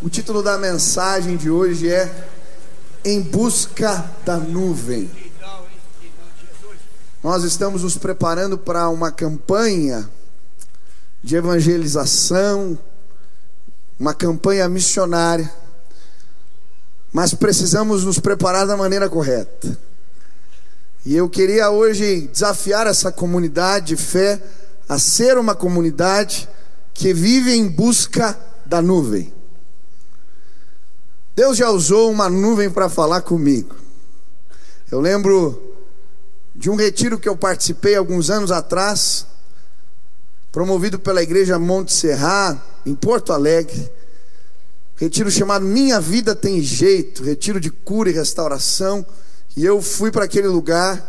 O título da mensagem de hoje é Em Busca da Nuvem. Nós estamos nos preparando para uma campanha de evangelização, uma campanha missionária, mas precisamos nos preparar da maneira correta. E eu queria hoje desafiar essa comunidade de fé a ser uma comunidade que vive em busca da nuvem. Deus já usou uma nuvem para falar comigo. Eu lembro de um retiro que eu participei alguns anos atrás, promovido pela igreja Monte Serra, em Porto Alegre. Retiro chamado Minha Vida Tem Jeito, retiro de cura e restauração. E eu fui para aquele lugar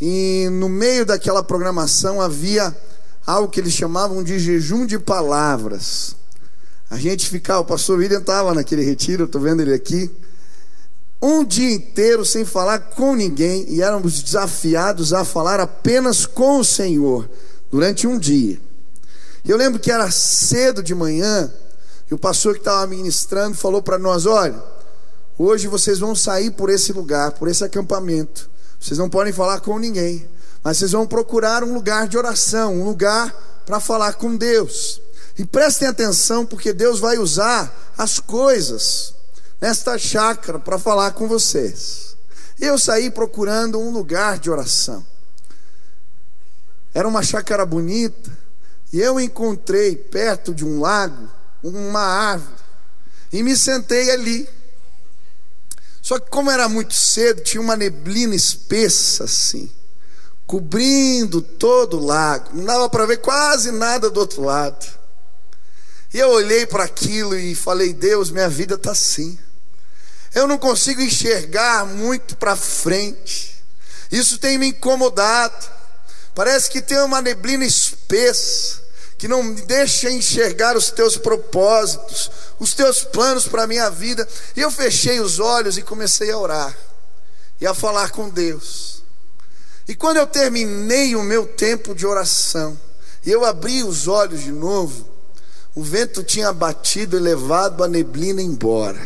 e no meio daquela programação havia algo que eles chamavam de jejum de palavras. A gente ficava, o pastor William estava naquele retiro, estou vendo ele aqui, um dia inteiro sem falar com ninguém e éramos desafiados a falar apenas com o Senhor durante um dia. Eu lembro que era cedo de manhã e o pastor que estava ministrando falou para nós: olha, hoje vocês vão sair por esse lugar, por esse acampamento. Vocês não podem falar com ninguém, mas vocês vão procurar um lugar de oração, um lugar para falar com Deus. E prestem atenção, porque Deus vai usar as coisas nesta chácara para falar com vocês. Eu saí procurando um lugar de oração. Era uma chácara bonita, e eu encontrei perto de um lago uma árvore, e me sentei ali. Só que, como era muito cedo, tinha uma neblina espessa assim, cobrindo todo o lago, não dava para ver quase nada do outro lado. E eu olhei para aquilo e falei: Deus, minha vida está assim. Eu não consigo enxergar muito para frente. Isso tem me incomodado. Parece que tem uma neblina espessa que não me deixa enxergar os teus propósitos, os teus planos para a minha vida. E eu fechei os olhos e comecei a orar e a falar com Deus. E quando eu terminei o meu tempo de oração, e eu abri os olhos de novo, o vento tinha batido e levado a neblina embora.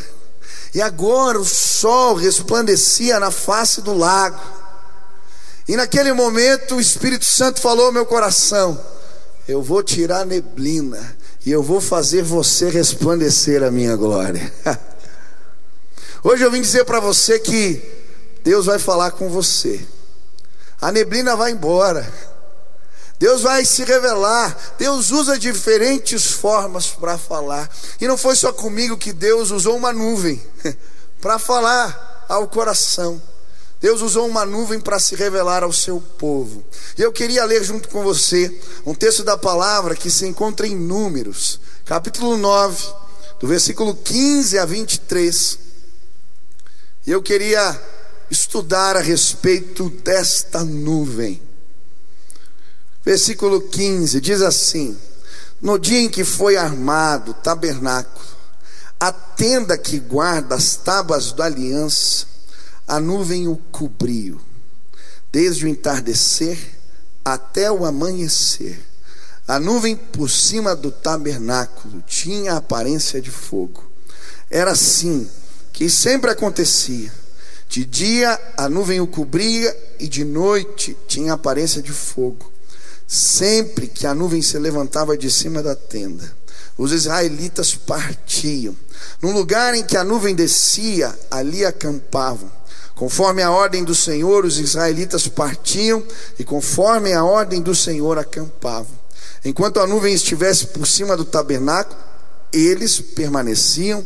E agora o sol resplandecia na face do lago. E naquele momento o Espírito Santo falou ao meu coração: Eu vou tirar a neblina e eu vou fazer você resplandecer a minha glória. Hoje eu vim dizer para você que Deus vai falar com você. A neblina vai embora. Deus vai se revelar. Deus usa diferentes formas para falar. E não foi só comigo que Deus usou uma nuvem para falar ao coração. Deus usou uma nuvem para se revelar ao seu povo. E eu queria ler junto com você um texto da palavra que se encontra em Números, capítulo 9, do versículo 15 a 23. E eu queria estudar a respeito desta nuvem. Versículo 15 diz assim: No dia em que foi armado o tabernáculo, a tenda que guarda as tábuas da aliança, a nuvem o cobriu, desde o entardecer até o amanhecer. A nuvem por cima do tabernáculo tinha a aparência de fogo. Era assim que sempre acontecia. De dia a nuvem o cobria e de noite tinha a aparência de fogo. Sempre que a nuvem se levantava de cima da tenda, os israelitas partiam. No lugar em que a nuvem descia, ali acampavam. Conforme a ordem do Senhor, os israelitas partiam e conforme a ordem do Senhor acampavam. Enquanto a nuvem estivesse por cima do tabernáculo, eles permaneciam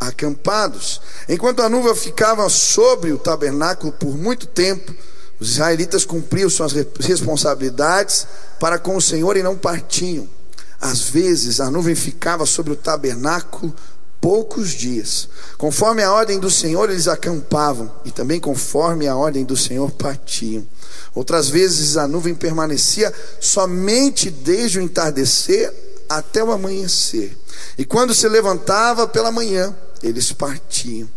acampados. Enquanto a nuvem ficava sobre o tabernáculo por muito tempo, os israelitas cumpriam suas responsabilidades para com o Senhor e não partiam. Às vezes a nuvem ficava sobre o tabernáculo poucos dias. Conforme a ordem do Senhor, eles acampavam, e também conforme a ordem do Senhor, partiam. Outras vezes a nuvem permanecia somente desde o entardecer até o amanhecer. E quando se levantava pela manhã, eles partiam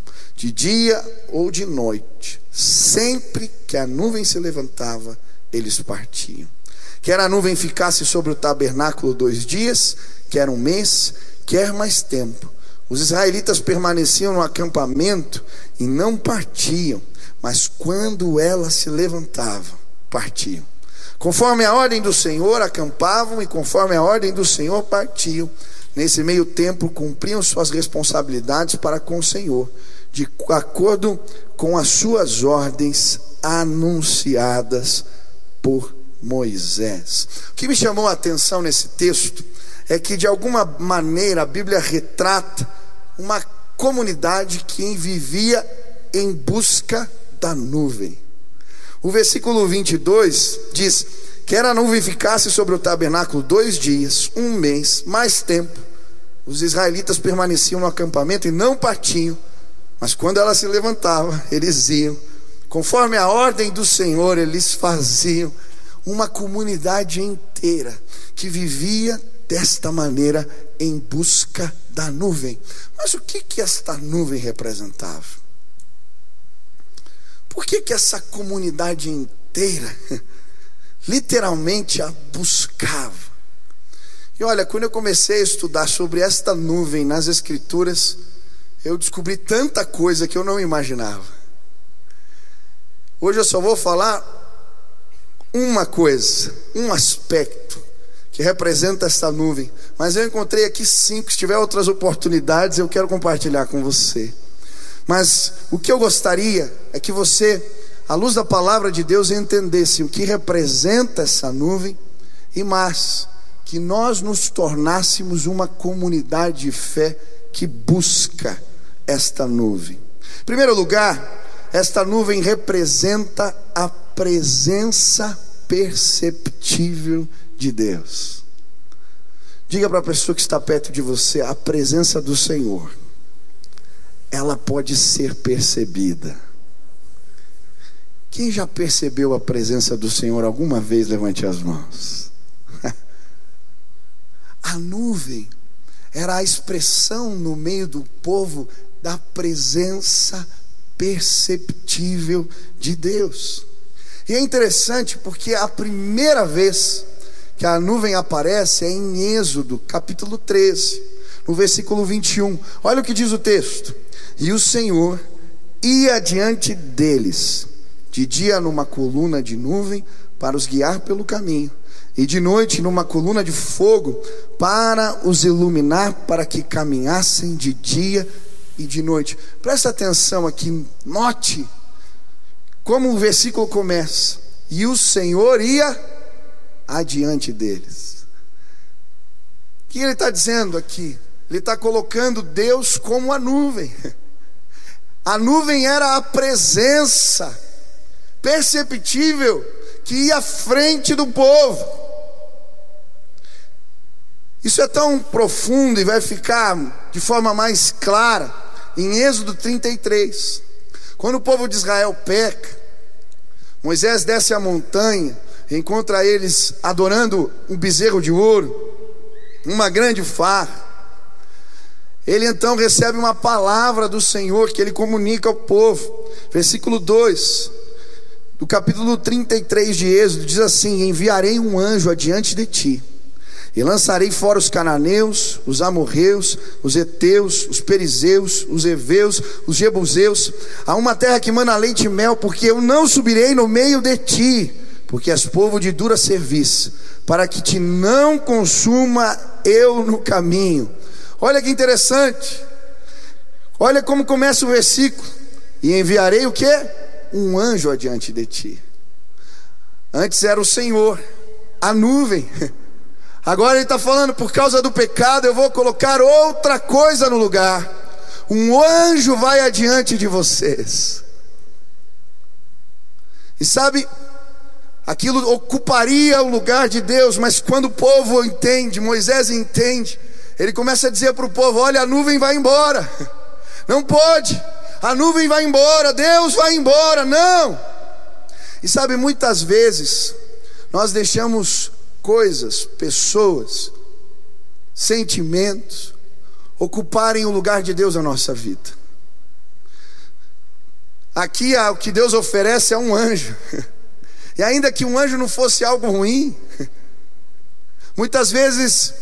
de dia ou de noite, sempre que a nuvem se levantava, eles partiam. Quer a nuvem ficasse sobre o tabernáculo dois dias, quer um mês, quer mais tempo, Os israelitas permaneciam no acampamento e não partiam, mas quando ela se levantava, partiam. Conforme a ordem do Senhor, acampavam e conforme a ordem do Senhor, partiam. Nesse meio tempo, cumpriam suas responsabilidades para com o Senhor, de acordo com as suas ordens anunciadas por Moisés. O que me chamou a atenção nesse texto é que, de alguma maneira, a Bíblia retrata uma comunidade que vivia em busca da nuvem. O versículo 22 diz: Quer a nuvem ficasse sobre o tabernáculo dois dias, um mês, mais tempo. Os israelitas permaneciam no acampamento e não partiam, mas quando ela se levantava, eles iam. Conforme a ordem do Senhor, eles faziam uma comunidade inteira que vivia desta maneira em busca da nuvem. Mas o que que esta nuvem representava? Por que que essa comunidade inteira literalmente a buscava? E olha, quando eu comecei a estudar sobre esta nuvem nas escrituras, eu descobri tanta coisa que eu não imaginava. Hoje eu só vou falar uma coisa, um aspecto que representa esta nuvem. Mas eu encontrei aqui cinco. Se tiver outras oportunidades, eu quero compartilhar com você. Mas o que eu gostaria é que você, à luz da palavra de Deus, entendesse o que representa essa nuvem e mais, que nós nos tornássemos uma comunidade de fé que busca esta nuvem. Em primeiro lugar, esta nuvem representa a presença perceptível de Deus. Diga para a pessoa que está perto de você: a presença do Senhor, ela pode ser percebida. Quem já percebeu a presença do Senhor alguma vez? Levante as mãos. a nuvem era a expressão no meio do povo da presença perceptível de Deus. E é interessante porque a primeira vez que a nuvem aparece é em Êxodo, capítulo 13, no versículo 21. Olha o que diz o texto: E o Senhor ia diante deles, de dia numa coluna de nuvem, para os guiar pelo caminho, e de noite numa coluna de fogo, para os iluminar, para que caminhassem de dia e de noite. Presta atenção aqui, note como o versículo começa. E o Senhor ia adiante deles. O que ele está dizendo aqui? Ele está colocando Deus como a nuvem. A nuvem era a presença perceptível que ia à frente do povo. Isso é tão profundo e vai ficar de forma mais clara em Êxodo 33. Quando o povo de Israel peca, Moisés desce a montanha, encontra eles adorando um bezerro de ouro, uma grande farra. Ele então recebe uma palavra do Senhor que ele comunica ao povo. Versículo 2 do capítulo 33 de Êxodo diz assim: Enviarei um anjo adiante de ti e lançarei fora os cananeus, os amorreus, os heteus, os perizeus, os heveus, os jebuseus, a uma terra que mana leite e mel, porque eu não subirei no meio de ti, porque és povo de dura serviço, para que te não consuma eu no caminho. Olha que interessante. Olha como começa o versículo. E enviarei o que? Um anjo adiante de ti. Antes era o Senhor, a nuvem. Agora ele está falando, por causa do pecado, eu vou colocar outra coisa no lugar. Um anjo vai adiante de vocês. E sabe, aquilo ocuparia o lugar de Deus, mas quando o povo entende, Moisés entende, ele começa a dizer para o povo: olha, a nuvem vai embora. Não pode, a nuvem vai embora, Deus vai embora, não. E sabe, muitas vezes nós deixamos coisas, pessoas, sentimentos ocuparem o lugar de Deus na nossa vida. Aqui o que Deus oferece é um anjo. E ainda que um anjo não fosse algo ruim, muitas vezes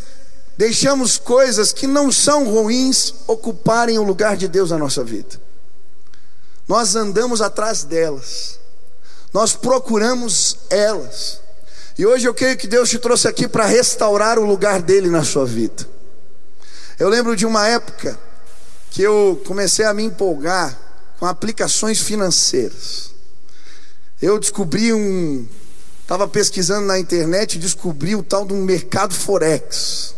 deixamos coisas que não são ruins ocuparem o lugar de Deus na nossa vida. Nós andamos atrás delas, nós procuramos elas. E hoje eu creio que Deus te trouxe aqui para restaurar o lugar dele na sua vida. Eu lembro de uma época que eu comecei a me empolgar com aplicações financeiras. Eu descobri um. Estava pesquisando na internet e descobri o tal de um mercado Forex.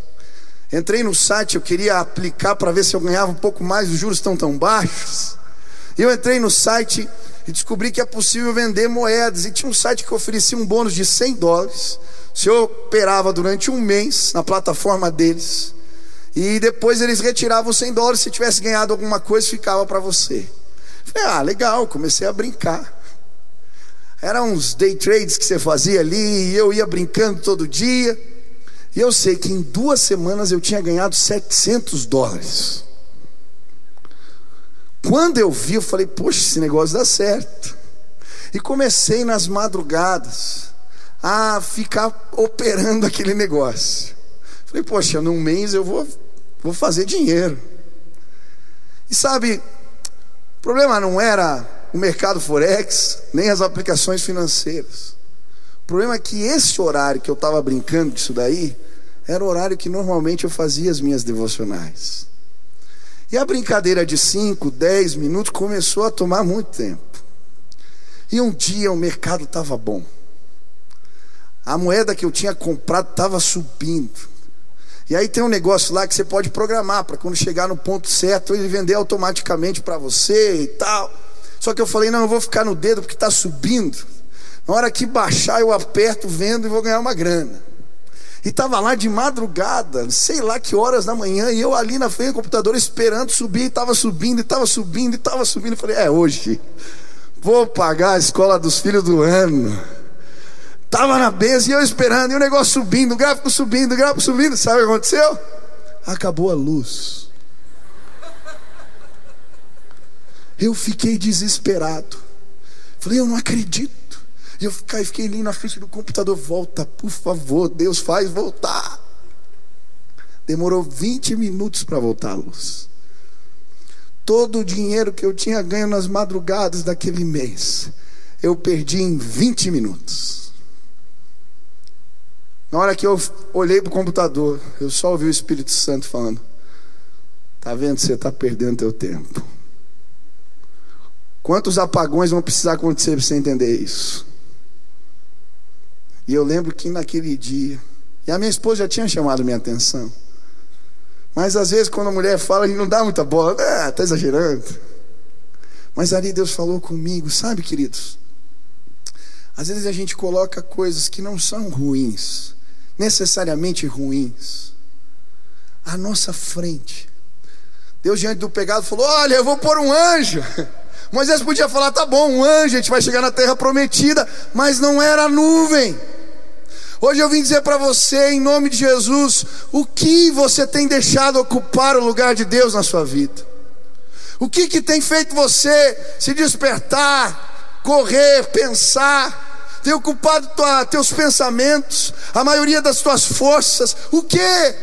Entrei no site, eu queria aplicar para ver se eu ganhava um pouco mais, os juros estão tão baixos. Eu entrei no site e descobri que é possível vender moedas. E tinha um site que oferecia um bônus de 100 dólares. Se eu operava durante um mês na plataforma deles. E depois eles retiravam 100 dólares. Se tivesse ganhado alguma coisa, ficava para você. Falei, ah, legal. Comecei a brincar. Eram uns day trades que você fazia ali. E eu ia brincando todo dia. E eu sei que em duas semanas eu tinha ganhado 700 dólares. Quando eu vi, eu falei, poxa, esse negócio dá certo. E comecei nas madrugadas a ficar operando aquele negócio. Falei, poxa, num mês eu vou, vou fazer dinheiro. E sabe, o problema não era o mercado Forex, nem as aplicações financeiras. O problema é que esse horário que eu estava brincando disso daí, era o horário que normalmente eu fazia as minhas devocionais. E a brincadeira de 5, 10 minutos começou a tomar muito tempo. E um dia o mercado estava bom. A moeda que eu tinha comprado estava subindo. E aí tem um negócio lá que você pode programar para quando chegar no ponto certo ele vender automaticamente para você e tal. Só que eu falei, não, eu vou ficar no dedo porque está subindo. Na hora que baixar, eu aperto, vendo e vou ganhar uma grana. E estava lá de madrugada, sei lá que horas da manhã, e eu ali na frente do computador esperando subir, e estava subindo, e estava subindo, e estava subindo. Falei, é hoje, vou pagar a escola dos filhos do ano. Estava na mesa e eu esperando, e o negócio subindo, o gráfico subindo, o gráfico subindo. Sabe o que aconteceu? Acabou a luz. Eu fiquei desesperado. Falei, eu não acredito. E eu fiquei, fiquei ali na frente do computador, volta, por favor, Deus faz voltar. Demorou 20 minutos para voltar a luz. Todo o dinheiro que eu tinha ganho nas madrugadas daquele mês, eu perdi em 20 minutos. Na hora que eu olhei para o computador, eu só ouvi o Espírito Santo falando: Tá vendo? Você está perdendo teu tempo. Quantos apagões vão precisar acontecer para você entender isso? E eu lembro que naquele dia, e a minha esposa já tinha chamado minha atenção. Mas às vezes quando a mulher fala, gente não dá muita bola, ah, tá exagerando. Mas ali Deus falou comigo, sabe, queridos? Às vezes a gente coloca coisas que não são ruins, necessariamente ruins, à nossa frente. Deus, diante do pegado, falou: Olha, eu vou pôr um anjo. Moisés podia falar: Tá bom, um anjo, a gente vai chegar na terra prometida, mas não era nuvem. Hoje eu vim dizer para você, em nome de Jesus, o que você tem deixado ocupar o lugar de Deus na sua vida. O que, que tem feito você se despertar, correr, pensar, tem ocupado tua, teus pensamentos, a maioria das tuas forças. O que?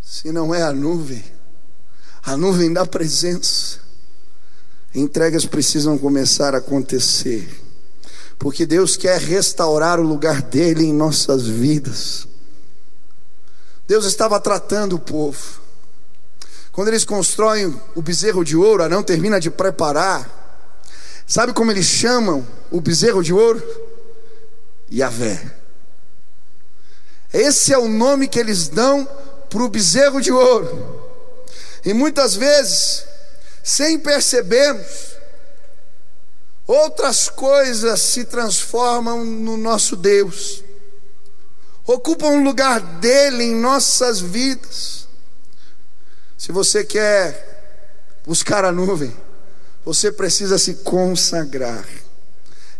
Se não é a nuvem, a nuvem da presença. Entregas precisam começar a acontecer porque Deus quer restaurar o lugar dele em nossas vidas. Deus estava tratando o povo. Quando eles constroem o bezerro de ouro, Arão termina de preparar. Sabe como eles chamam o bezerro de ouro? Yahvé. Esse é o nome que eles dão para o bezerro de ouro. E muitas vezes, sem percebermos, Outras coisas se transformam no nosso Deus, ocupam um lugar dele em nossas vidas. Se você quer buscar a nuvem, você precisa se consagrar,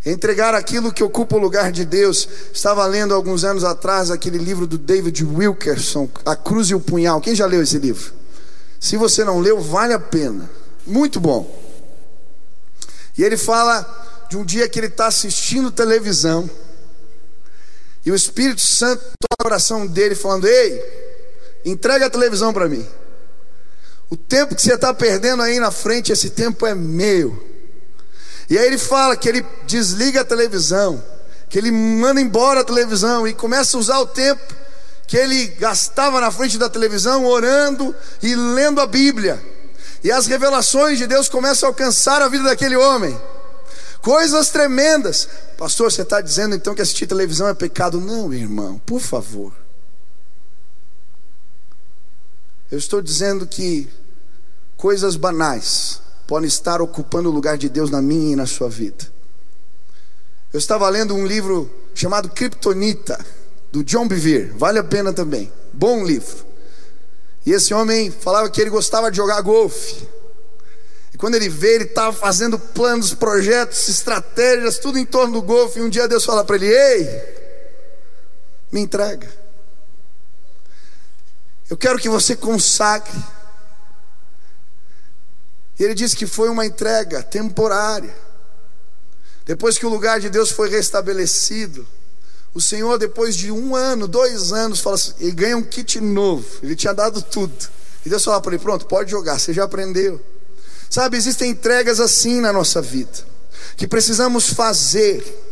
entregar aquilo que ocupa o lugar de Deus. Estava lendo alguns anos atrás aquele livro do David Wilkerson, A Cruz e o Punhal. Quem já leu esse livro? Se você não leu, vale a pena. Muito bom. E ele fala de um dia que ele está assistindo televisão. E o Espírito Santo toca o coração dele, falando: Ei, entrega a televisão para mim. O tempo que você está perdendo aí na frente, esse tempo é meu. E aí ele fala que ele desliga a televisão, que ele manda embora a televisão e começa a usar o tempo que ele gastava na frente da televisão orando e lendo a Bíblia. E as revelações de Deus começam a alcançar a vida daquele homem. Coisas tremendas. Pastor, você está dizendo então que assistir televisão é pecado? Não, irmão, por favor. Eu estou dizendo que coisas banais podem estar ocupando o lugar de Deus na minha e na sua vida. Eu estava lendo um livro chamado Kryptonita, do John Bevere, vale a pena também, bom livro. E esse homem falava que ele gostava de jogar golfe. E quando ele vê, ele estava fazendo planos, projetos, estratégias, tudo em torno do golfe. E um dia Deus fala para ele: Ei, me entrega. Eu quero que você consagre e ele disse que foi uma entrega temporária. Depois que o lugar de Deus foi restabelecido, o Senhor, depois de um ano, dois anos, fala assim, ele ganha um kit novo. Ele tinha dado tudo. E Deus fala para ele: pronto, pode jogar, você já aprendeu. Sabe, existem entregas assim na nossa vida, que precisamos fazer.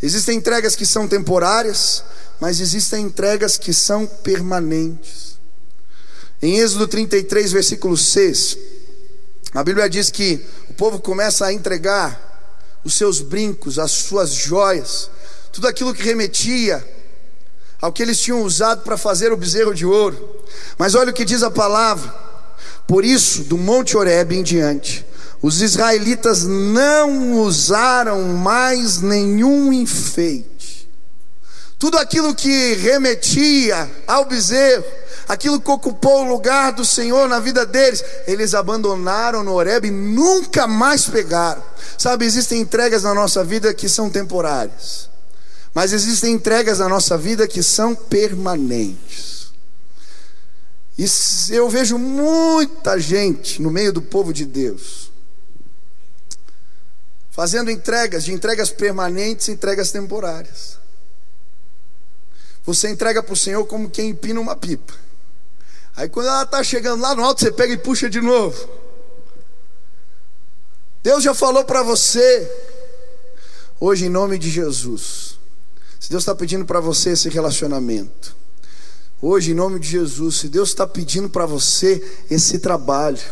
Existem entregas que são temporárias, mas existem entregas que são permanentes. Em Êxodo 33, versículo 6. A Bíblia diz que o povo começa a entregar os seus brincos, as suas joias, tudo aquilo que remetia ao que eles tinham usado para fazer o bezerro de ouro. Mas olha o que diz a palavra: por isso, do Monte Horebe em diante, os israelitas não usaram mais nenhum enfeite. Tudo aquilo que remetia ao bezerro, aquilo que ocupou o lugar do Senhor na vida deles, eles abandonaram no Horeb e nunca mais pegaram. Sabe, existem entregas na nossa vida que são temporárias, mas existem entregas na nossa vida que são permanentes. E eu vejo muita gente no meio do povo de Deus fazendo entregas, de entregas permanentes e entregas temporárias. Você entrega para o Senhor como quem empina uma pipa. Aí quando ela está chegando lá no alto, você pega e puxa de novo. Deus já falou para você, hoje em nome de Jesus. Se Deus está pedindo para você esse relacionamento, hoje em nome de Jesus, se Deus está pedindo para você esse trabalho,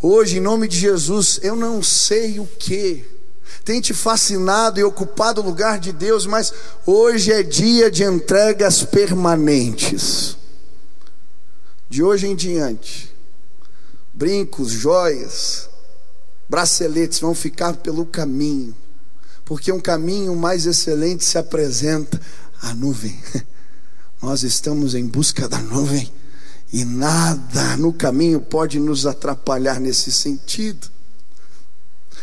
hoje em nome de Jesus, eu não sei o que tem te fascinado e ocupado o lugar de Deus, mas hoje é dia de entregas permanentes. De hoje em diante, brincos, joias, braceletes vão ficar pelo caminho, porque um caminho mais excelente se apresenta a nuvem. Nós estamos em busca da nuvem e nada no caminho pode nos atrapalhar nesse sentido.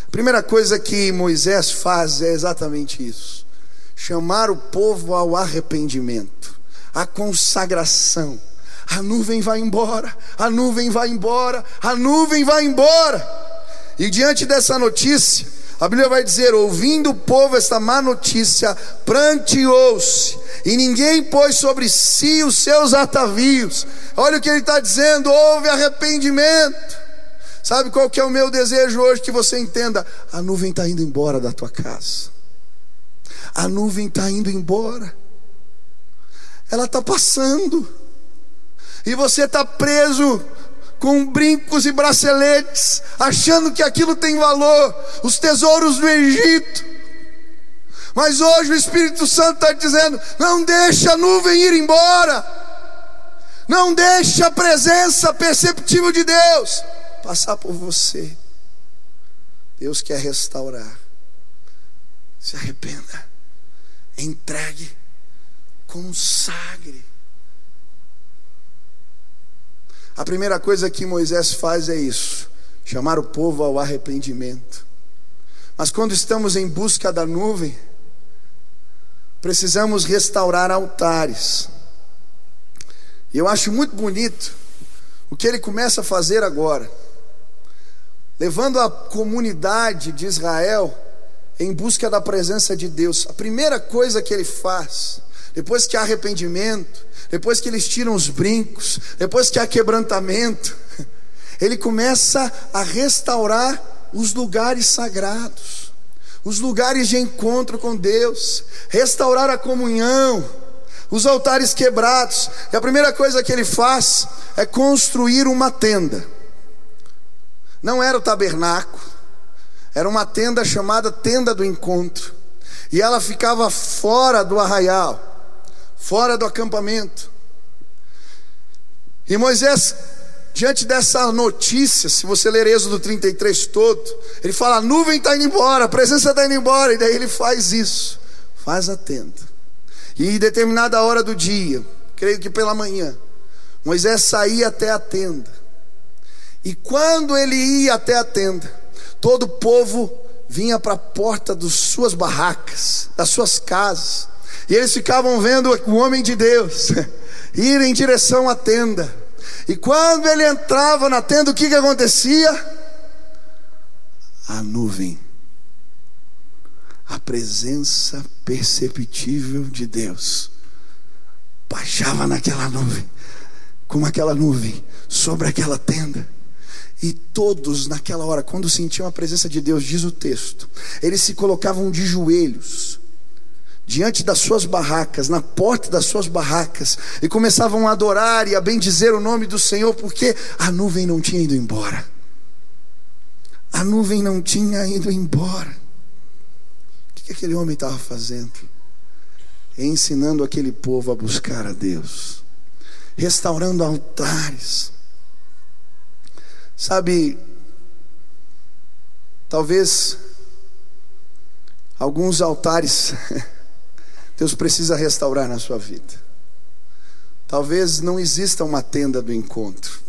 A primeira coisa que Moisés faz é exatamente isso: chamar o povo ao arrependimento, à consagração a nuvem vai embora, a nuvem vai embora, a nuvem vai embora. E diante dessa notícia, a Bíblia vai dizer: ouvindo o povo esta má notícia, pranteou-se, e ninguém pôs sobre si os seus atavios. Olha o que ele está dizendo: houve arrependimento. Sabe qual que é o meu desejo hoje? Que você entenda: a nuvem está indo embora da tua casa, a nuvem está indo embora, ela está passando e você está preso com brincos e braceletes, achando que aquilo tem valor, os tesouros do Egito. Mas hoje o Espírito Santo está dizendo: não deixa a nuvem ir embora, não deixa a presença perceptível de Deus passar por você. Deus quer restaurar. Se arrependa, entregue, consagre. A primeira coisa que Moisés faz é isso: chamar o povo ao arrependimento. Mas quando estamos em busca da nuvem, precisamos restaurar altares. E eu acho muito bonito o que ele começa a fazer agora, levando a comunidade de Israel em busca da presença de Deus. A primeira coisa que ele faz depois que há arrependimento, depois que eles tiram os brincos, depois que há quebrantamento, ele começa a restaurar os lugares sagrados, os lugares de encontro com Deus, restaurar a comunhão, os altares quebrados. E a primeira coisa que ele faz é construir uma tenda. Não era o tabernáculo, era uma tenda chamada tenda do encontro. E ela ficava fora do arraial, fora do acampamento. E Moisés, diante dessa notícia, se você ler Êxodo 33 todo, ele fala: a nuvem está indo embora, a presença está indo embora. E daí ele faz isso, faz a tenda. E em determinada hora do dia, creio que pela manhã, Moisés saía até a tenda. E quando ele ia até a tenda, todo o povo vinha para a porta das suas barracas, das suas casas, e eles ficavam vendo o homem de Deus ir em direção à tenda. E quando ele entrava na tenda, o que, que acontecia? A nuvem a presença perceptível de Deus baixava naquela nuvem, como aquela nuvem sobre aquela tenda. E todos naquela hora, quando sentiam a presença de Deus, diz o texto, eles se colocavam de joelhos diante das suas barracas, na porta das suas barracas, e começavam a adorar e a bendizer o nome do Senhor, porque a nuvem não tinha ido embora. A nuvem não tinha ido embora que aquele homem estava fazendo? Ensinando aquele povo a buscar a Deus, restaurando altares. Sabe, talvez alguns altares Deus precisa restaurar na sua vida. Talvez não exista uma tenda do encontro.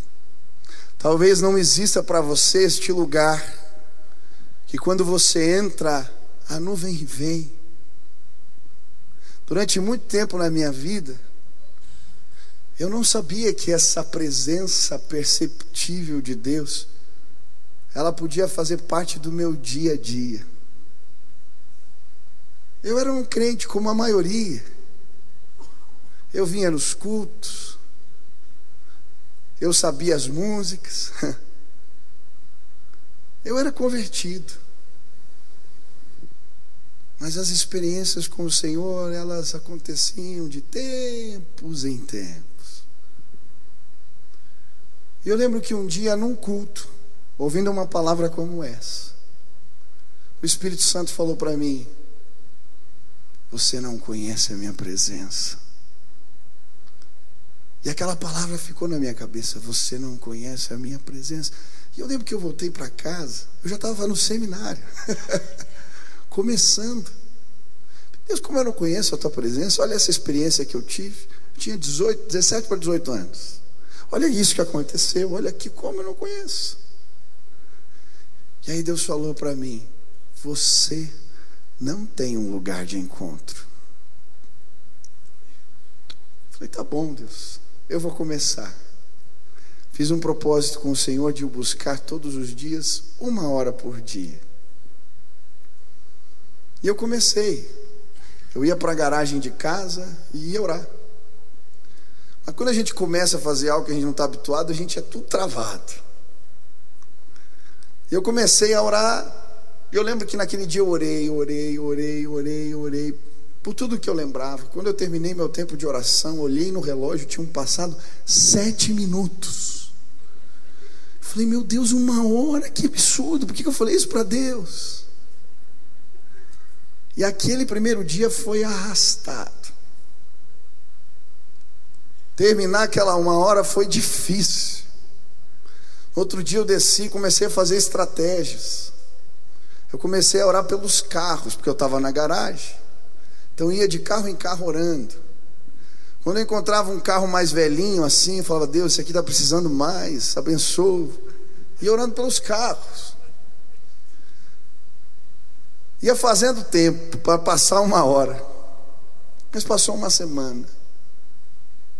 Talvez não exista para você este lugar que quando você entra a nuvem vem. Durante muito tempo na minha vida, eu não sabia que essa presença perceptível de Deus, ela podia fazer parte do meu dia a dia. Eu era um crente como a maioria. Eu vinha nos cultos, eu sabia as músicas, eu era convertido. Mas as experiências com o Senhor, elas aconteciam de tempos em tempos. E eu lembro que um dia, num culto, ouvindo uma palavra como essa, o Espírito Santo falou para mim: Você não conhece a minha presença. E aquela palavra ficou na minha cabeça: Você não conhece a minha presença. E eu lembro que eu voltei para casa, eu já estava no seminário. começando. Deus, como eu não conheço a tua presença, olha essa experiência que eu tive. Eu tinha 18, 17 para 18 anos. Olha isso que aconteceu, olha aqui como eu não conheço. E aí Deus falou para mim: Você não tem um lugar de encontro. falei, tá bom, Deus, eu vou começar. Fiz um propósito com o Senhor de o buscar todos os dias, uma hora por dia. E eu comecei. Eu ia para a garagem de casa e ia orar. Mas quando a gente começa a fazer algo que a gente não está habituado, a gente é tudo travado. E eu comecei a orar. Eu lembro que naquele dia eu orei, orei, orei, orei, orei. Por tudo que eu lembrava. Quando eu terminei meu tempo de oração, olhei no relógio, tinham passado sete minutos. Falei, meu Deus, uma hora, que absurdo. Por que eu falei isso para Deus? E aquele primeiro dia foi arrastado. Terminar aquela uma hora foi difícil. Outro dia eu desci e comecei a fazer estratégias. Eu comecei a orar pelos carros, porque eu estava na garagem. Então ia de carro em carro orando. Quando eu encontrava um carro mais velhinho assim, eu falava, Deus, esse aqui está precisando mais, abençoa. E orando pelos carros. Ia fazendo tempo para passar uma hora. Mas passou uma semana,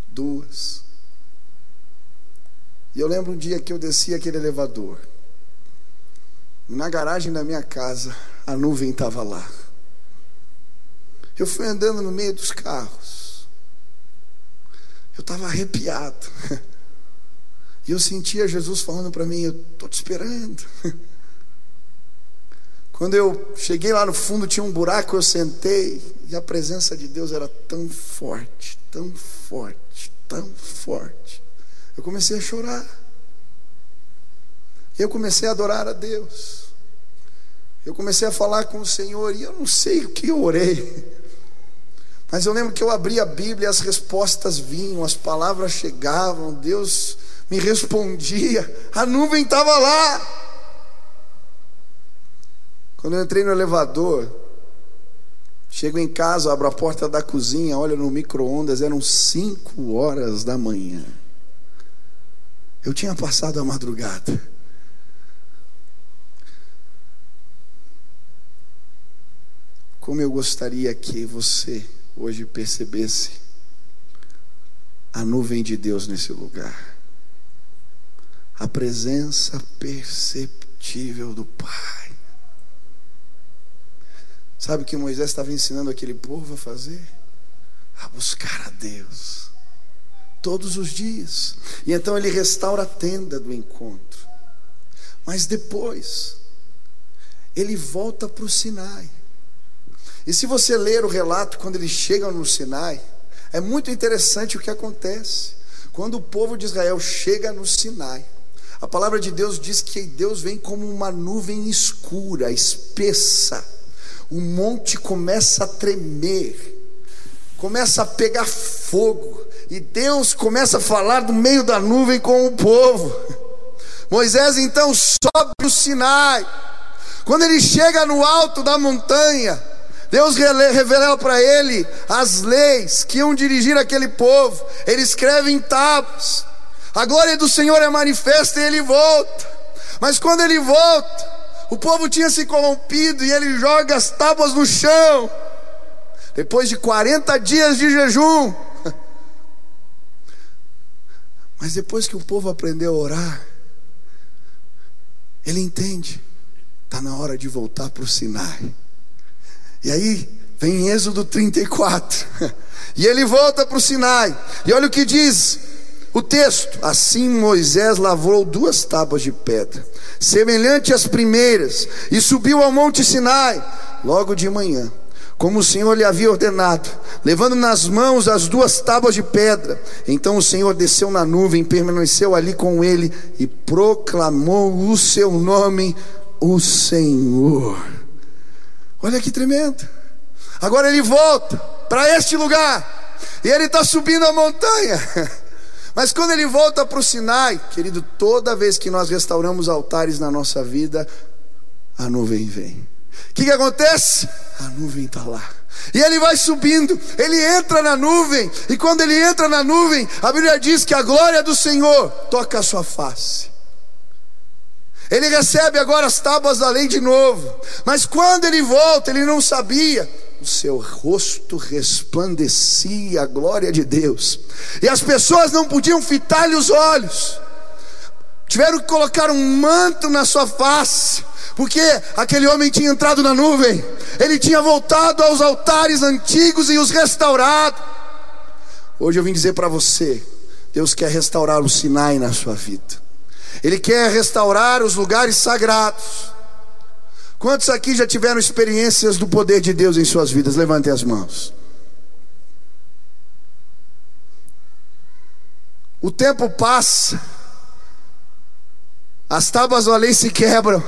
duas. E eu lembro um dia que eu desci aquele elevador. Na garagem da minha casa, a nuvem estava lá. Eu fui andando no meio dos carros. Eu estava arrepiado. E eu sentia Jesus falando para mim: Eu estou te esperando. Quando eu cheguei lá no fundo, tinha um buraco, eu sentei, e a presença de Deus era tão forte, tão forte, tão forte. Eu comecei a chorar. Eu comecei a adorar a Deus. Eu comecei a falar com o Senhor, e eu não sei o que eu orei. Mas eu lembro que eu abri a Bíblia, as respostas vinham, as palavras chegavam, Deus me respondia, a nuvem estava lá. Quando eu entrei no elevador, chego em casa, abro a porta da cozinha, olho no micro-ondas, eram 5 horas da manhã. Eu tinha passado a madrugada. Como eu gostaria que você hoje percebesse a nuvem de Deus nesse lugar, a presença perceptível do Pai. Sabe o que Moisés estava ensinando aquele povo a fazer? A buscar a Deus. Todos os dias. E então ele restaura a tenda do encontro. Mas depois, ele volta para o Sinai. E se você ler o relato quando eles chegam no Sinai, é muito interessante o que acontece. Quando o povo de Israel chega no Sinai, a palavra de Deus diz que Deus vem como uma nuvem escura, espessa o monte começa a tremer, começa a pegar fogo, e Deus começa a falar do meio da nuvem com o povo. Moisés então sobe o Sinai. Quando ele chega no alto da montanha, Deus revela para ele as leis que iam dirigir aquele povo. Ele escreve em tábuas. A glória do Senhor é manifesta e ele volta. Mas quando ele volta, o povo tinha se corrompido e ele joga as tábuas no chão. Depois de 40 dias de jejum. Mas depois que o povo aprendeu a orar, ele entende. Está na hora de voltar para o Sinai. E aí vem Êxodo 34. E ele volta para o Sinai. E olha o que diz o texto: Assim Moisés lavrou duas tábuas de pedra, semelhante às primeiras, e subiu ao monte Sinai, logo de manhã, como o Senhor lhe havia ordenado, levando nas mãos as duas tábuas de pedra. Então o Senhor desceu na nuvem, permaneceu ali com ele e proclamou o seu nome, o Senhor. Olha que tremendo. Agora ele volta para este lugar, e ele está subindo a montanha. Mas quando ele volta para o Sinai, querido, toda vez que nós restauramos altares na nossa vida, a nuvem vem. O que, que acontece? A nuvem está lá. E ele vai subindo, ele entra na nuvem, e quando ele entra na nuvem, a Bíblia diz que a glória do Senhor toca a sua face. Ele recebe agora as tábuas da lei de novo, mas quando ele volta, ele não sabia. O seu rosto resplandecia a glória de Deus, e as pessoas não podiam fitar-lhe os olhos, tiveram que colocar um manto na sua face, porque aquele homem tinha entrado na nuvem, ele tinha voltado aos altares antigos e os restaurado. Hoje eu vim dizer para você: Deus quer restaurar o Sinai na sua vida, Ele quer restaurar os lugares sagrados. Quantos aqui já tiveram experiências do poder de Deus em suas vidas? Levantem as mãos. O tempo passa, as tábuas da lei se quebram,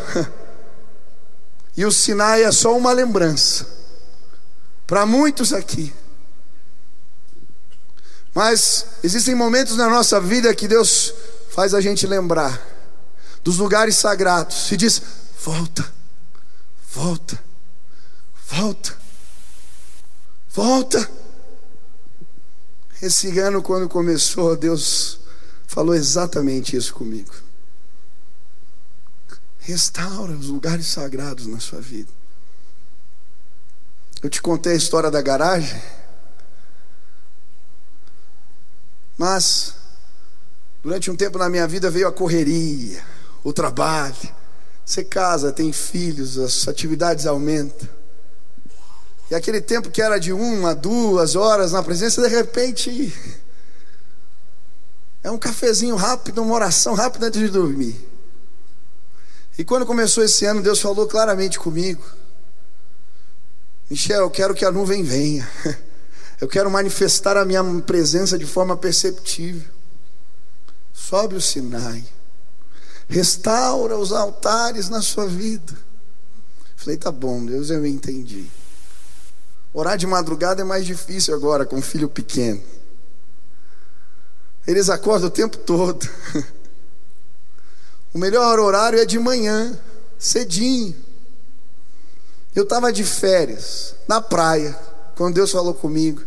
e o Sinai é só uma lembrança, para muitos aqui. Mas existem momentos na nossa vida que Deus faz a gente lembrar dos lugares sagrados e diz: volta, Volta, volta, volta. Esse ano, quando começou, Deus falou exatamente isso comigo. Restaura os lugares sagrados na sua vida. Eu te contei a história da garagem, mas durante um tempo na minha vida veio a correria, o trabalho, você casa, tem filhos, as atividades aumentam. E aquele tempo que era de uma, duas horas na presença, de repente, É um cafezinho rápido, uma oração rápida antes de dormir. E quando começou esse ano, Deus falou claramente comigo: Michel, eu quero que a nuvem venha. Eu quero manifestar a minha presença de forma perceptível. Sobe o Sinai. Restaura os altares na sua vida. Falei, tá bom, Deus, eu entendi. Orar de madrugada é mais difícil agora com um filho pequeno. Eles acordam o tempo todo. O melhor horário é de manhã, cedinho. Eu estava de férias, na praia, quando Deus falou comigo.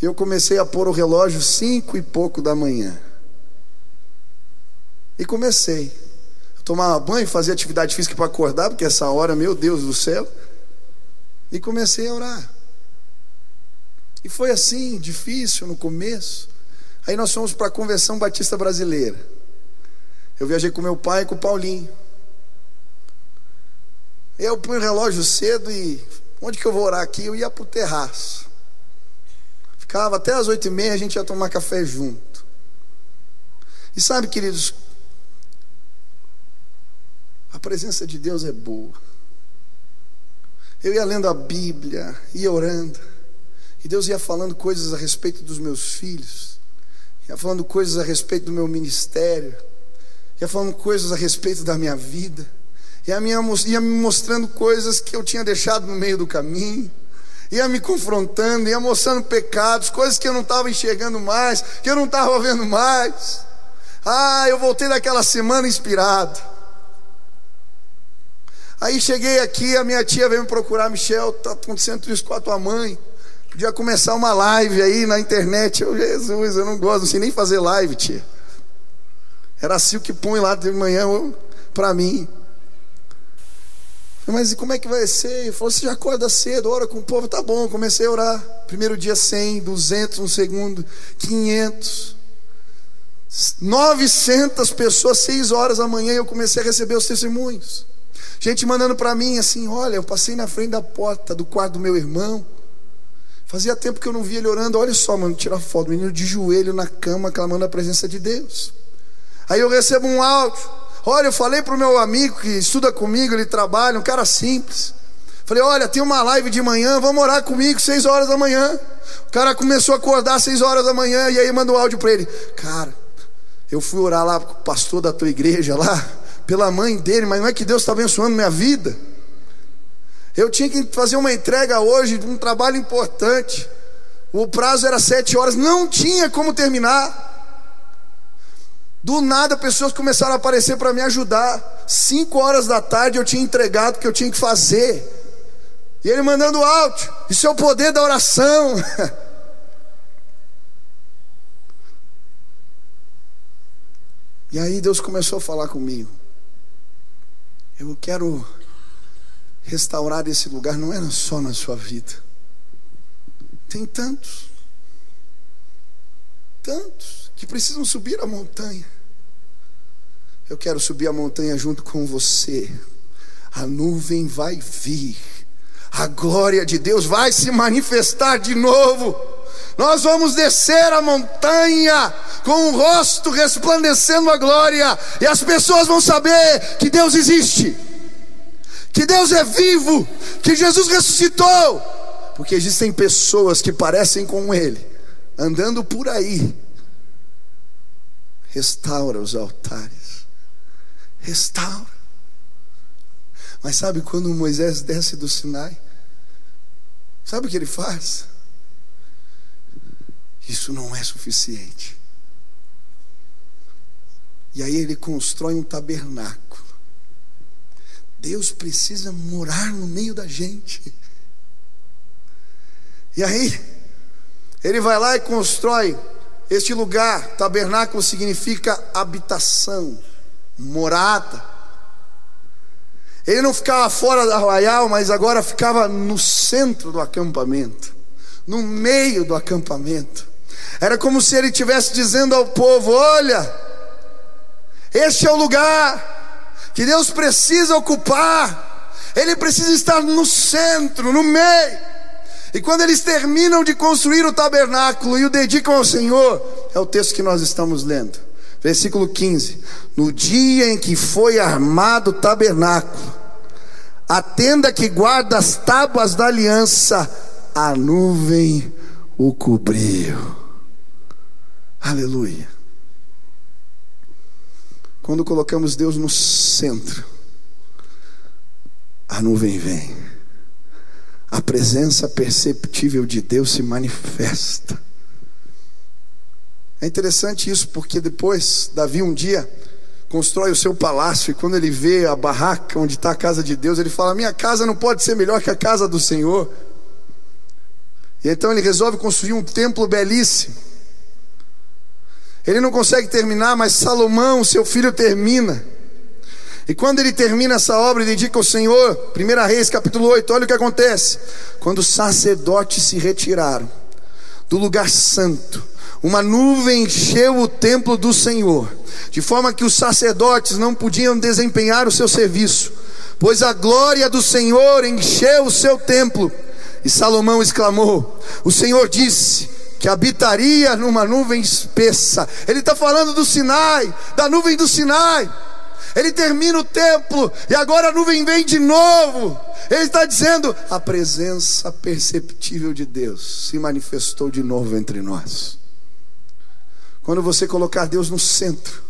E eu comecei a pôr o relógio cinco e pouco da manhã. E comecei. Eu tomava banho, fazia atividade física para acordar, porque essa hora, meu Deus do céu. E comecei a orar. E foi assim, difícil no começo. Aí nós fomos para a Convenção Batista Brasileira. Eu viajei com meu pai e com o Paulinho. Eu pus o relógio cedo e onde que eu vou orar aqui? Eu ia para o terraço. Ficava até as oito e meia, a gente ia tomar café junto. E sabe, queridos, presença de Deus é boa. Eu ia lendo a Bíblia, ia orando, e Deus ia falando coisas a respeito dos meus filhos, ia falando coisas a respeito do meu ministério, ia falando coisas a respeito da minha vida, ia me, ia me mostrando coisas que eu tinha deixado no meio do caminho, ia me confrontando, ia mostrando pecados, coisas que eu não estava enxergando mais, que eu não estava vendo mais. Ah, eu voltei daquela semana inspirado. Aí cheguei aqui, a minha tia veio me procurar, Michel, está acontecendo isso com a tua mãe. Podia começar uma live aí na internet. Eu, Jesus, eu não gosto, não sei nem fazer live, tia. Era assim o que põe lá de manhã para mim. Mas e como é que vai ser? Ele falou: você já acorda cedo, ora com o povo. Tá bom, comecei a orar. Primeiro dia 100, 200, um segundo, 500. 900 pessoas, 6 horas da manhã, eu comecei a receber os testemunhos. Gente mandando para mim assim: olha, eu passei na frente da porta do quarto do meu irmão. Fazia tempo que eu não via ele orando. Olha só, mano, tirar foto. Menino de joelho na cama, clamando a presença de Deus. Aí eu recebo um áudio. Olha, eu falei para o meu amigo que estuda comigo, ele trabalha, um cara simples. Falei, olha, tem uma live de manhã, vamos orar comigo, seis horas da manhã. O cara começou a acordar seis horas da manhã e aí mandou um áudio para ele. Cara, eu fui orar lá com o pastor da tua igreja lá pela mãe dele, mas não é que Deus está abençoando minha vida. Eu tinha que fazer uma entrega hoje de um trabalho importante. O prazo era sete horas, não tinha como terminar. Do nada pessoas começaram a aparecer para me ajudar. Cinco horas da tarde eu tinha entregado o que eu tinha que fazer. E ele mandando áudio. Isso é o poder da oração. E aí Deus começou a falar comigo. Eu quero restaurar esse lugar, não era só na sua vida. Tem tantos, tantos que precisam subir a montanha. Eu quero subir a montanha junto com você. A nuvem vai vir, a glória de Deus vai se manifestar de novo. Nós vamos descer a montanha com o rosto resplandecendo a glória, e as pessoas vão saber que Deus existe, que Deus é vivo, que Jesus ressuscitou, porque existem pessoas que parecem com Ele, andando por aí. Restaura os altares, restaura. Mas sabe quando Moisés desce do Sinai? Sabe o que ele faz? Isso não é suficiente. E aí ele constrói um tabernáculo. Deus precisa morar no meio da gente. E aí, ele vai lá e constrói este lugar. Tabernáculo significa habitação, morada. Ele não ficava fora da arraial, mas agora ficava no centro do acampamento, no meio do acampamento. Era como se ele estivesse dizendo ao povo: Olha, este é o lugar que Deus precisa ocupar, Ele precisa estar no centro, no meio. E quando eles terminam de construir o tabernáculo e o dedicam ao Senhor, é o texto que nós estamos lendo. Versículo 15: No dia em que foi armado o tabernáculo, a tenda que guarda as tábuas da aliança, a nuvem o cobriu. Aleluia. Quando colocamos Deus no centro, a nuvem vem. A presença perceptível de Deus se manifesta. É interessante isso, porque depois Davi um dia constrói o seu palácio e quando ele vê a barraca onde está a casa de Deus, ele fala: Minha casa não pode ser melhor que a casa do Senhor. E então ele resolve construir um templo belíssimo. Ele não consegue terminar, mas Salomão, seu filho, termina. E quando ele termina essa obra e dedica ao Senhor, 1 Reis capítulo 8, olha o que acontece. Quando os sacerdotes se retiraram do lugar santo, uma nuvem encheu o templo do Senhor, de forma que os sacerdotes não podiam desempenhar o seu serviço, pois a glória do Senhor encheu o seu templo. E Salomão exclamou: O Senhor disse que habitaria numa nuvem espessa. Ele está falando do Sinai, da nuvem do Sinai. Ele termina o templo e agora a nuvem vem de novo. Ele está dizendo: a presença perceptível de Deus se manifestou de novo entre nós. Quando você colocar Deus no centro,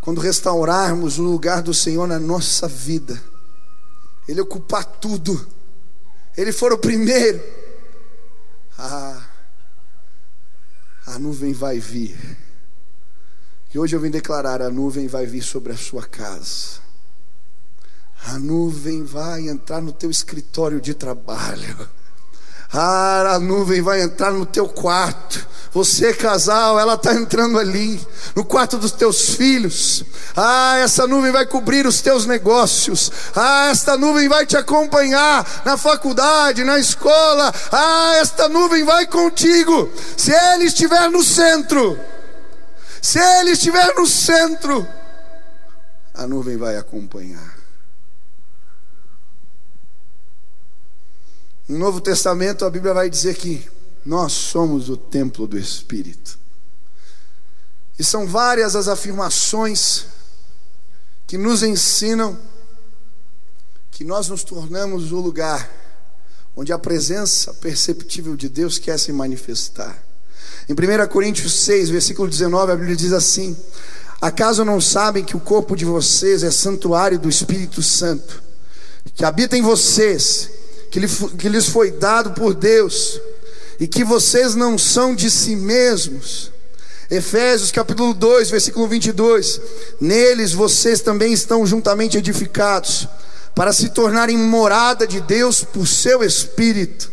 quando restaurarmos o lugar do Senhor na nossa vida, Ele ocupar tudo, Ele for o primeiro, ah, a nuvem vai vir. E hoje eu vim declarar: a nuvem vai vir sobre a sua casa. A nuvem vai entrar no teu escritório de trabalho. Ah, a nuvem vai entrar no teu quarto. Você, casal, ela está entrando ali, no quarto dos teus filhos. Ah, essa nuvem vai cobrir os teus negócios. Ah, esta nuvem vai te acompanhar na faculdade, na escola. Ah, esta nuvem vai contigo. Se ele estiver no centro, se ele estiver no centro, a nuvem vai acompanhar. No Novo Testamento, a Bíblia vai dizer que nós somos o templo do Espírito. E são várias as afirmações que nos ensinam que nós nos tornamos o lugar onde a presença perceptível de Deus quer se manifestar. Em 1 Coríntios 6, versículo 19, a Bíblia diz assim: Acaso não sabem que o corpo de vocês é santuário do Espírito Santo, que habita em vocês, que lhes foi dado por Deus? e que vocês não são de si mesmos. Efésios capítulo 2, versículo 22. Neles vocês também estão juntamente edificados, para se tornarem morada de Deus por seu Espírito.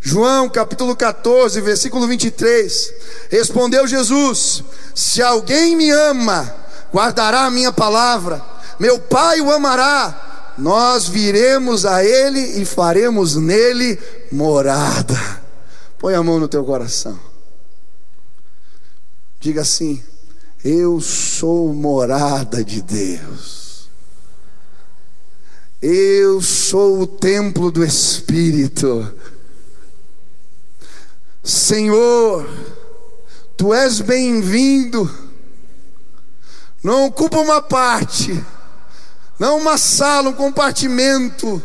João capítulo 14, versículo 23. Respondeu Jesus: Se alguém me ama, guardará a minha palavra, meu Pai o amará, nós viremos a ele e faremos nele morada. Põe a mão no teu coração. Diga assim: Eu sou morada de Deus. Eu sou o templo do Espírito. Senhor, Tu és bem-vindo. Não ocupa uma parte, não uma sala, um compartimento.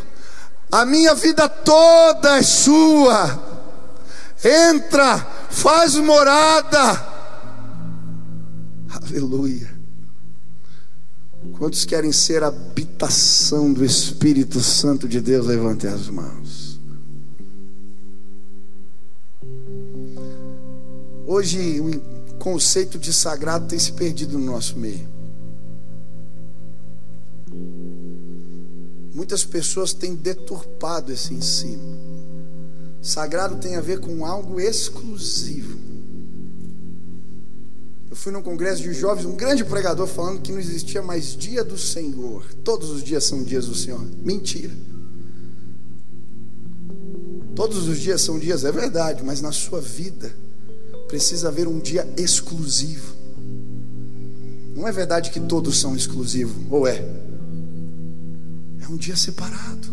A minha vida toda é Sua entra, faz morada. Aleluia. Quantos querem ser habitação do Espírito Santo de Deus? Levantem as mãos. Hoje o conceito de sagrado tem se perdido no nosso meio. Muitas pessoas têm deturpado esse ensino. Sagrado tem a ver com algo exclusivo. Eu fui num congresso de jovens, um grande pregador falando que não existia mais dia do Senhor. Todos os dias são dias do Senhor. Mentira. Todos os dias são dias, é verdade, mas na sua vida precisa haver um dia exclusivo. Não é verdade que todos são exclusivos, ou é? um dia separado.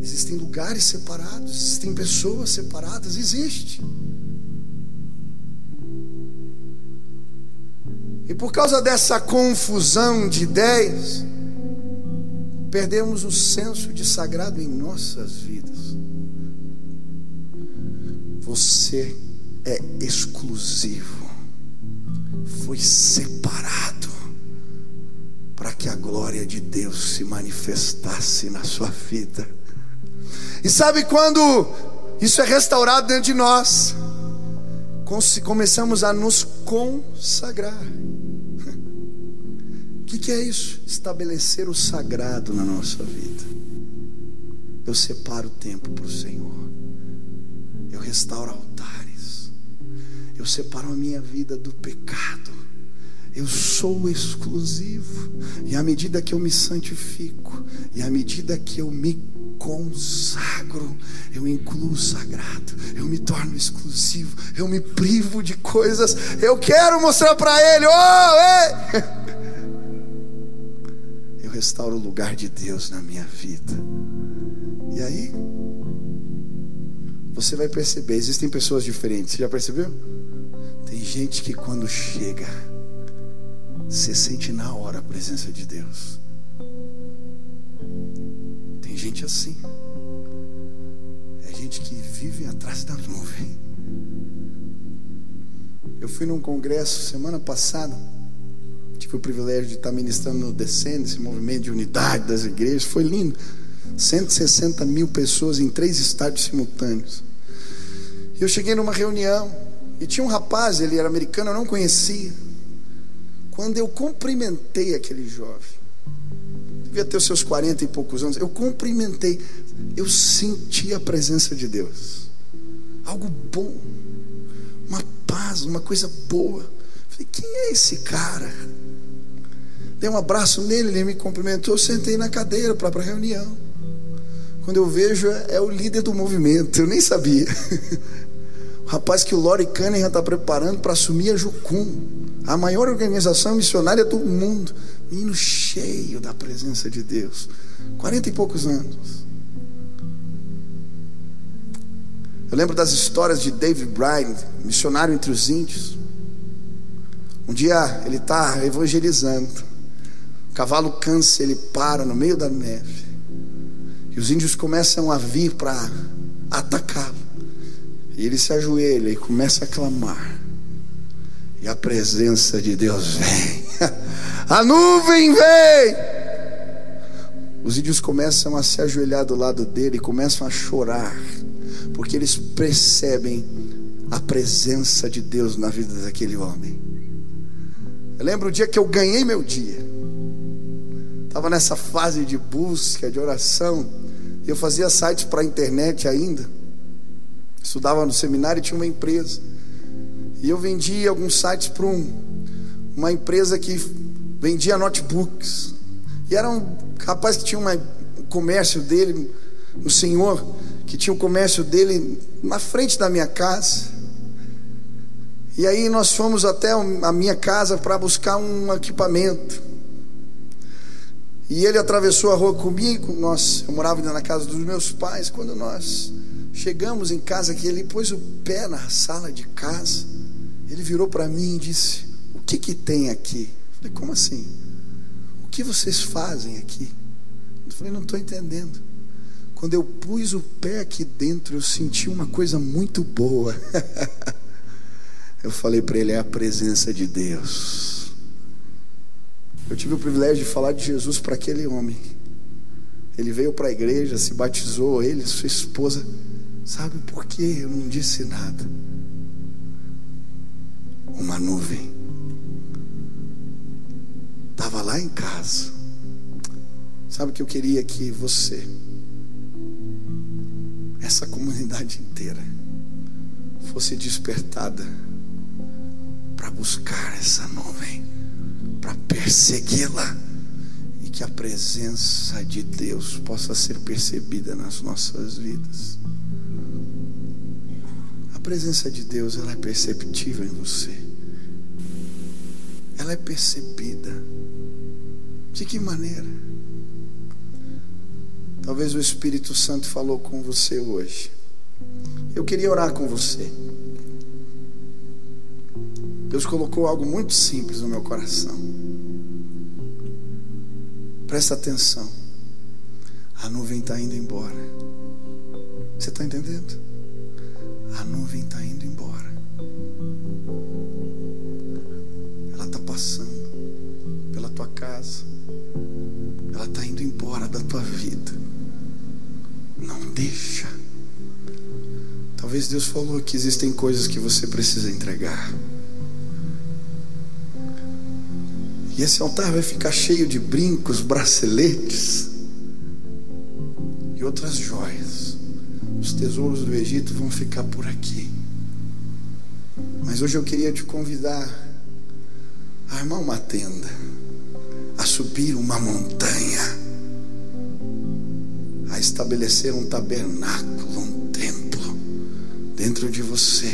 Existem lugares separados, existem pessoas separadas, existe. E por causa dessa confusão de ideias, perdemos o senso de sagrado em nossas vidas. Você é exclusivo, foi separado para que a glória de Deus se manifestasse na sua vida. E sabe quando isso é restaurado dentro de nós? Começamos a nos consagrar. O que, que é isso? Estabelecer o sagrado na nossa vida. Eu separo o tempo para o Senhor. Eu restauro altares. Eu separo a minha vida do pecado. Eu sou exclusivo. E à medida que eu me santifico, e à medida que eu me consagro, eu incluo o sagrado, eu me torno exclusivo, eu me privo de coisas, eu quero mostrar para Ele, oh, ei! eu restauro o lugar de Deus na minha vida, e aí, você vai perceber, existem pessoas diferentes, você já percebeu? Tem gente que quando chega, você sente na hora a presença de Deus. Tem gente assim. É gente que vive atrás da nuvem. Eu fui num congresso semana passada. Tive o privilégio de estar ministrando no Descende, esse movimento de unidade das igrejas. Foi lindo. 160 mil pessoas em três estádios simultâneos. Eu cheguei numa reunião e tinha um rapaz, ele era americano, eu não conhecia. Quando eu cumprimentei aquele jovem, devia ter os seus 40 e poucos anos, eu cumprimentei, eu senti a presença de Deus. Algo bom, uma paz, uma coisa boa. Falei, quem é esse cara? Dei um abraço nele, ele me cumprimentou, eu sentei na cadeira para a reunião. Quando eu vejo, é o líder do movimento, eu nem sabia. Rapaz que o Lori Cunningham está preparando para assumir a Jucum a maior organização missionária do mundo, menino cheio da presença de Deus, quarenta e poucos anos. Eu lembro das histórias de David Bryan, missionário entre os índios. Um dia ele está evangelizando, o cavalo cansa, ele para no meio da neve, e os índios começam a vir para atacá-lo. E ele se ajoelha e começa a clamar. E a presença de Deus vem. A nuvem vem. Os índios começam a se ajoelhar do lado dele, começam a chorar, porque eles percebem a presença de Deus na vida daquele homem. Eu lembro o dia que eu ganhei meu dia. Estava nessa fase de busca, de oração. Eu fazia sites para a internet ainda. Estudava no seminário e tinha uma empresa. E eu vendi alguns sites para um, uma empresa que vendia notebooks. E era um rapaz que tinha uma, um comércio dele, um senhor, que tinha o um comércio dele na frente da minha casa. E aí nós fomos até a minha casa para buscar um equipamento. E ele atravessou a rua comigo. Nós, eu morava ainda na casa dos meus pais. Quando nós chegamos em casa, que ele pôs o pé na sala de casa. Ele virou para mim e disse: O que que tem aqui? Eu falei: Como assim? O que vocês fazem aqui? Eu falei: Não estou entendendo. Quando eu pus o pé aqui dentro, eu senti uma coisa muito boa. eu falei para ele: É a presença de Deus. Eu tive o privilégio de falar de Jesus para aquele homem. Ele veio para a igreja, se batizou, ele, sua esposa. Sabe por quê? Eu não disse nada uma nuvem. Estava lá em casa. Sabe o que eu queria que você, essa comunidade inteira, fosse despertada para buscar essa nuvem, para persegui-la e que a presença de Deus possa ser percebida nas nossas vidas. Presença de Deus ela é perceptível em você ela é percebida. De que maneira? Talvez o Espírito Santo falou com você hoje. Eu queria orar com você. Deus colocou algo muito simples no meu coração. Presta atenção. A nuvem está indo embora. Você está entendendo? A nuvem está indo embora. Ela está passando pela tua casa. Ela está indo embora da tua vida. Não deixa. Talvez Deus falou que existem coisas que você precisa entregar. E esse altar vai ficar cheio de brincos, braceletes e outras joias. Os tesouros do Egito vão ficar por aqui. Mas hoje eu queria te convidar a armar uma tenda, a subir uma montanha, a estabelecer um tabernáculo, um templo dentro de você.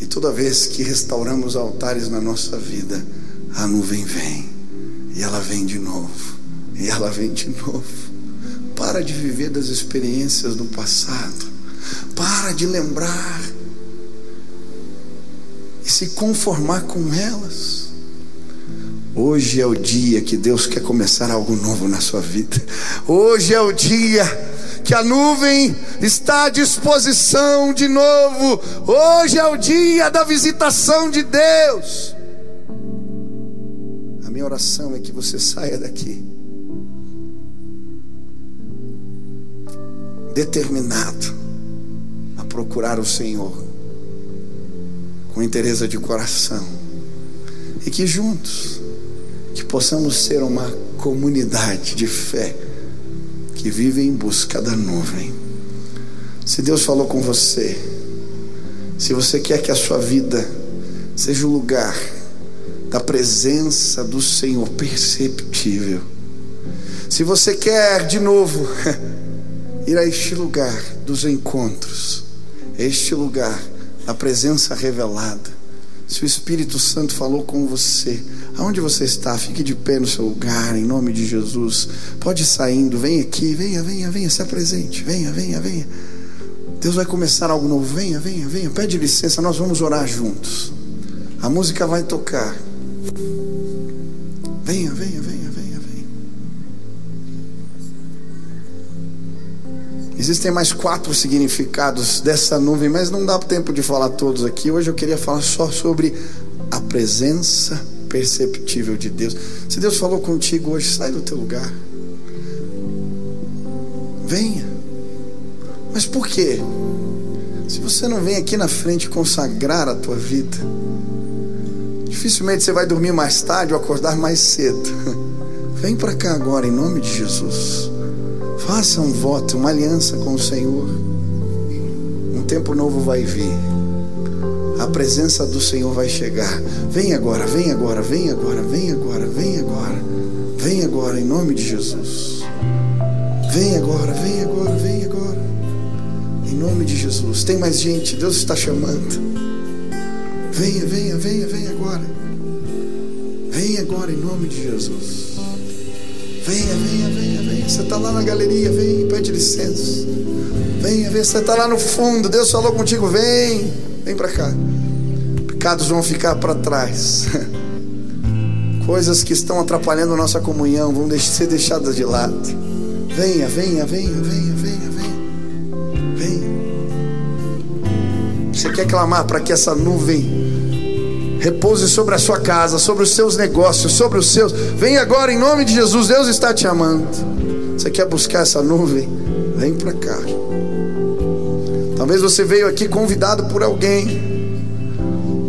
E toda vez que restauramos altares na nossa vida, a nuvem vem, e ela vem de novo, e ela vem de novo. Para de viver das experiências do passado, para de lembrar e se conformar com elas. Hoje é o dia que Deus quer começar algo novo na sua vida. Hoje é o dia que a nuvem está à disposição de novo. Hoje é o dia da visitação de Deus minha oração é que você saia daqui determinado a procurar o Senhor com interesse de coração e que juntos que possamos ser uma comunidade de fé que vive em busca da nuvem. Se Deus falou com você, se você quer que a sua vida seja o lugar da presença do Senhor perceptível. Se você quer de novo ir a este lugar dos encontros, este lugar da presença revelada, se o Espírito Santo falou com você, aonde você está, fique de pé no seu lugar, em nome de Jesus. Pode ir saindo, vem aqui, venha, venha, venha, se apresente, venha, venha, venha. Deus vai começar algo novo, venha, venha, venha, pede licença, nós vamos orar juntos. A música vai tocar. Venha, venha, venha. Existem mais quatro significados dessa nuvem, mas não dá tempo de falar todos aqui. Hoje eu queria falar só sobre a presença perceptível de Deus. Se Deus falou contigo hoje, sai do teu lugar. Venha. Mas por quê? Se você não vem aqui na frente consagrar a tua vida, Dificilmente você vai dormir mais tarde ou acordar mais cedo. Vem para cá agora em nome de Jesus. Faça um voto, uma aliança com o Senhor. Um tempo novo vai vir. A presença do Senhor vai chegar. Vem agora, vem agora, vem agora, vem agora, vem agora. Vem agora em nome de Jesus. Vem agora, vem agora, vem agora. Em nome de Jesus. Tem mais gente, Deus está chamando. Venha, venha, venha, venha agora. Venha agora em nome de Jesus. Venha, venha, venha, venha. Você está lá na galeria, vem, pede licença. Venha, venha. Você está lá no fundo, Deus falou contigo, vem, vem para cá. Pecados vão ficar para trás. Coisas que estão atrapalhando nossa comunhão vão ser deixadas de lado. Venha, venha, venha, venha, venha, venha. Venha. Você quer clamar para que essa nuvem repouse sobre a sua casa, sobre os seus negócios, sobre os seus. Vem agora em nome de Jesus, Deus está te amando. Você quer buscar essa nuvem? Vem para cá. Talvez você veio aqui convidado por alguém,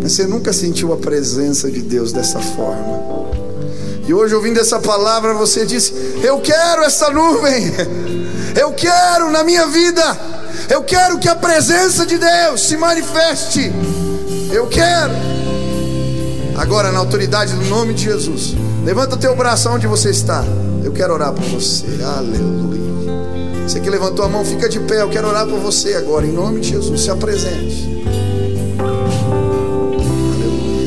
mas você nunca sentiu a presença de Deus dessa forma. E hoje, ouvindo essa palavra, você disse: Eu quero essa nuvem, eu quero na minha vida, eu quero que a presença de Deus se manifeste, eu quero. Agora, na autoridade do nome de Jesus, levanta o teu braço onde você está. Eu quero orar por você. Aleluia. Você que levantou a mão, fica de pé. Eu quero orar por você agora, em nome de Jesus. Se apresente. Aleluia.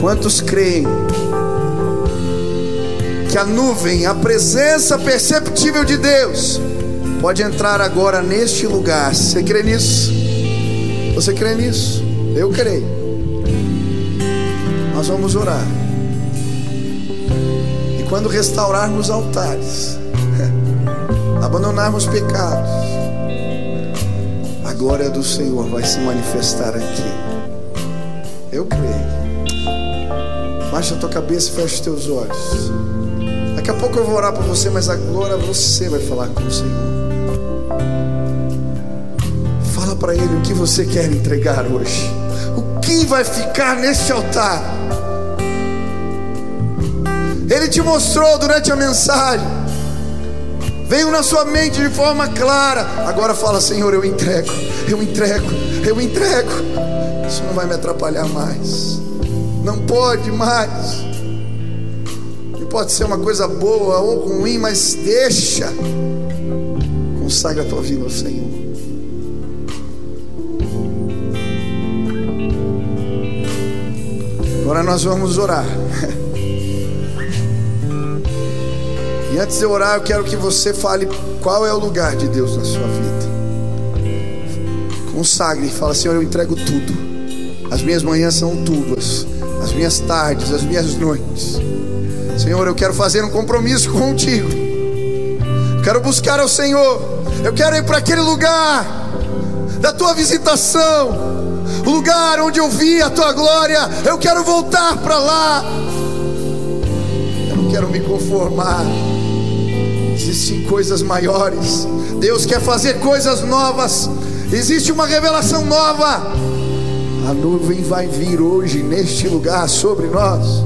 Quantos creem que a nuvem, a presença perceptível de Deus, pode entrar agora neste lugar. Você crê nisso? Você crê nisso? Eu creio. Nós vamos orar. E quando restaurarmos altares, abandonarmos pecados, a glória do Senhor vai se manifestar aqui. Eu creio. Baixa a tua cabeça e fecha os teus olhos. Daqui a pouco eu vou orar por você, mas agora você vai falar com o Senhor. O que você quer entregar hoje. O que vai ficar neste altar? Ele te mostrou durante a mensagem. Veio na sua mente de forma clara. Agora fala, Senhor, eu entrego, eu entrego, eu entrego. Isso não vai me atrapalhar mais não pode mais. E pode ser uma coisa boa ou ruim, mas deixa. Consagra a tua vida ao Senhor. Agora nós vamos orar. E antes de eu orar, eu quero que você fale qual é o lugar de Deus na sua vida. Consagre fala, Senhor, eu entrego tudo. As minhas manhãs são tuas as minhas tardes, as minhas noites. Senhor, eu quero fazer um compromisso contigo. quero buscar ao Senhor. Eu quero ir para aquele lugar da tua visitação. O lugar onde eu vi a tua glória. Eu quero voltar para lá. Eu não quero me conformar. Existem coisas maiores. Deus quer fazer coisas novas. Existe uma revelação nova. A nuvem vai vir hoje neste lugar sobre nós.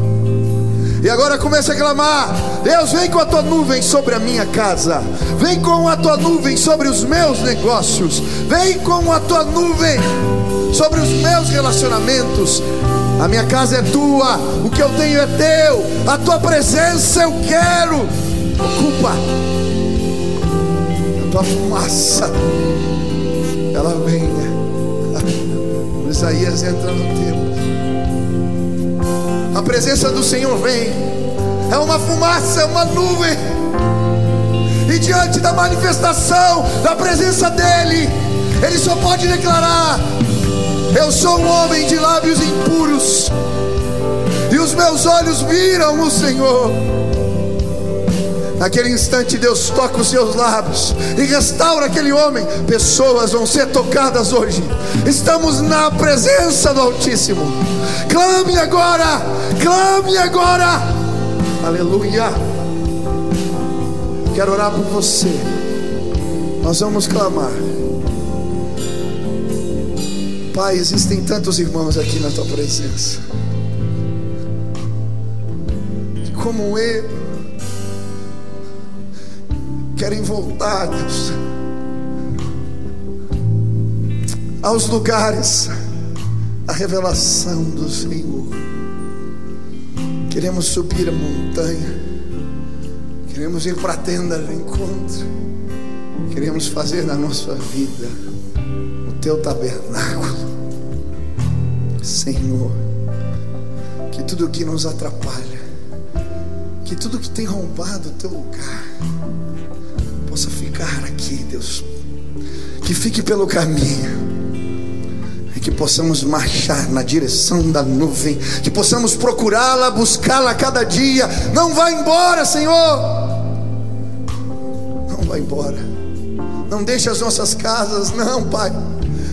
E agora começa a clamar: Deus, vem com a tua nuvem sobre a minha casa, vem com a tua nuvem sobre os meus negócios, vem com a tua nuvem sobre os meus relacionamentos. A minha casa é tua, o que eu tenho é teu, a tua presença eu quero. Ocupa a tua fumaça, ela venha Isaías entra no templo. A presença do Senhor vem. É uma fumaça, é uma nuvem. E diante da manifestação da presença dEle, Ele só pode declarar: Eu sou um homem de lábios impuros, e os meus olhos viram o Senhor. Naquele instante, Deus toca os seus lábios e restaura aquele homem. Pessoas vão ser tocadas hoje. Estamos na presença do Altíssimo. Clame agora, clame agora. Aleluia. Quero orar por você. Nós vamos clamar. Pai, existem tantos irmãos aqui na tua presença. Como eu querem voltar, Deus, aos lugares a revelação do Senhor. Queremos subir a montanha, queremos ir para a tenda do encontro, queremos fazer na nossa vida o teu tabernáculo, Senhor. Que tudo que nos atrapalha, que tudo que tem roubado o teu lugar, Deus. Que fique pelo caminho. Que possamos marchar na direção da nuvem. Que possamos procurá-la, buscá-la cada dia. Não vá embora, Senhor. Não vá embora. Não deixe as nossas casas, não, Pai.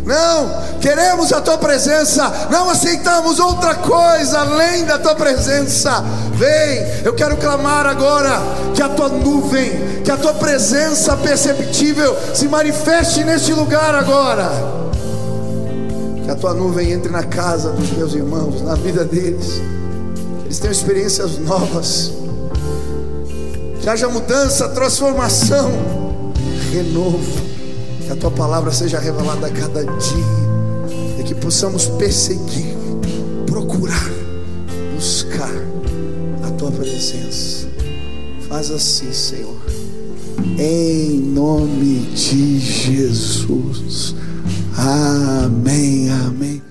Não, queremos a tua presença, não aceitamos outra coisa além da tua presença. Vem, eu quero clamar agora que a tua nuvem, que a tua presença perceptível se manifeste neste lugar agora. Que a tua nuvem entre na casa dos meus irmãos, na vida deles. Eles tenham experiências novas. Que haja mudança, transformação, renovo que a tua palavra seja revelada a cada dia e que possamos perseguir, procurar, buscar a tua presença. Faz assim, Senhor, em nome de Jesus. Amém, amém.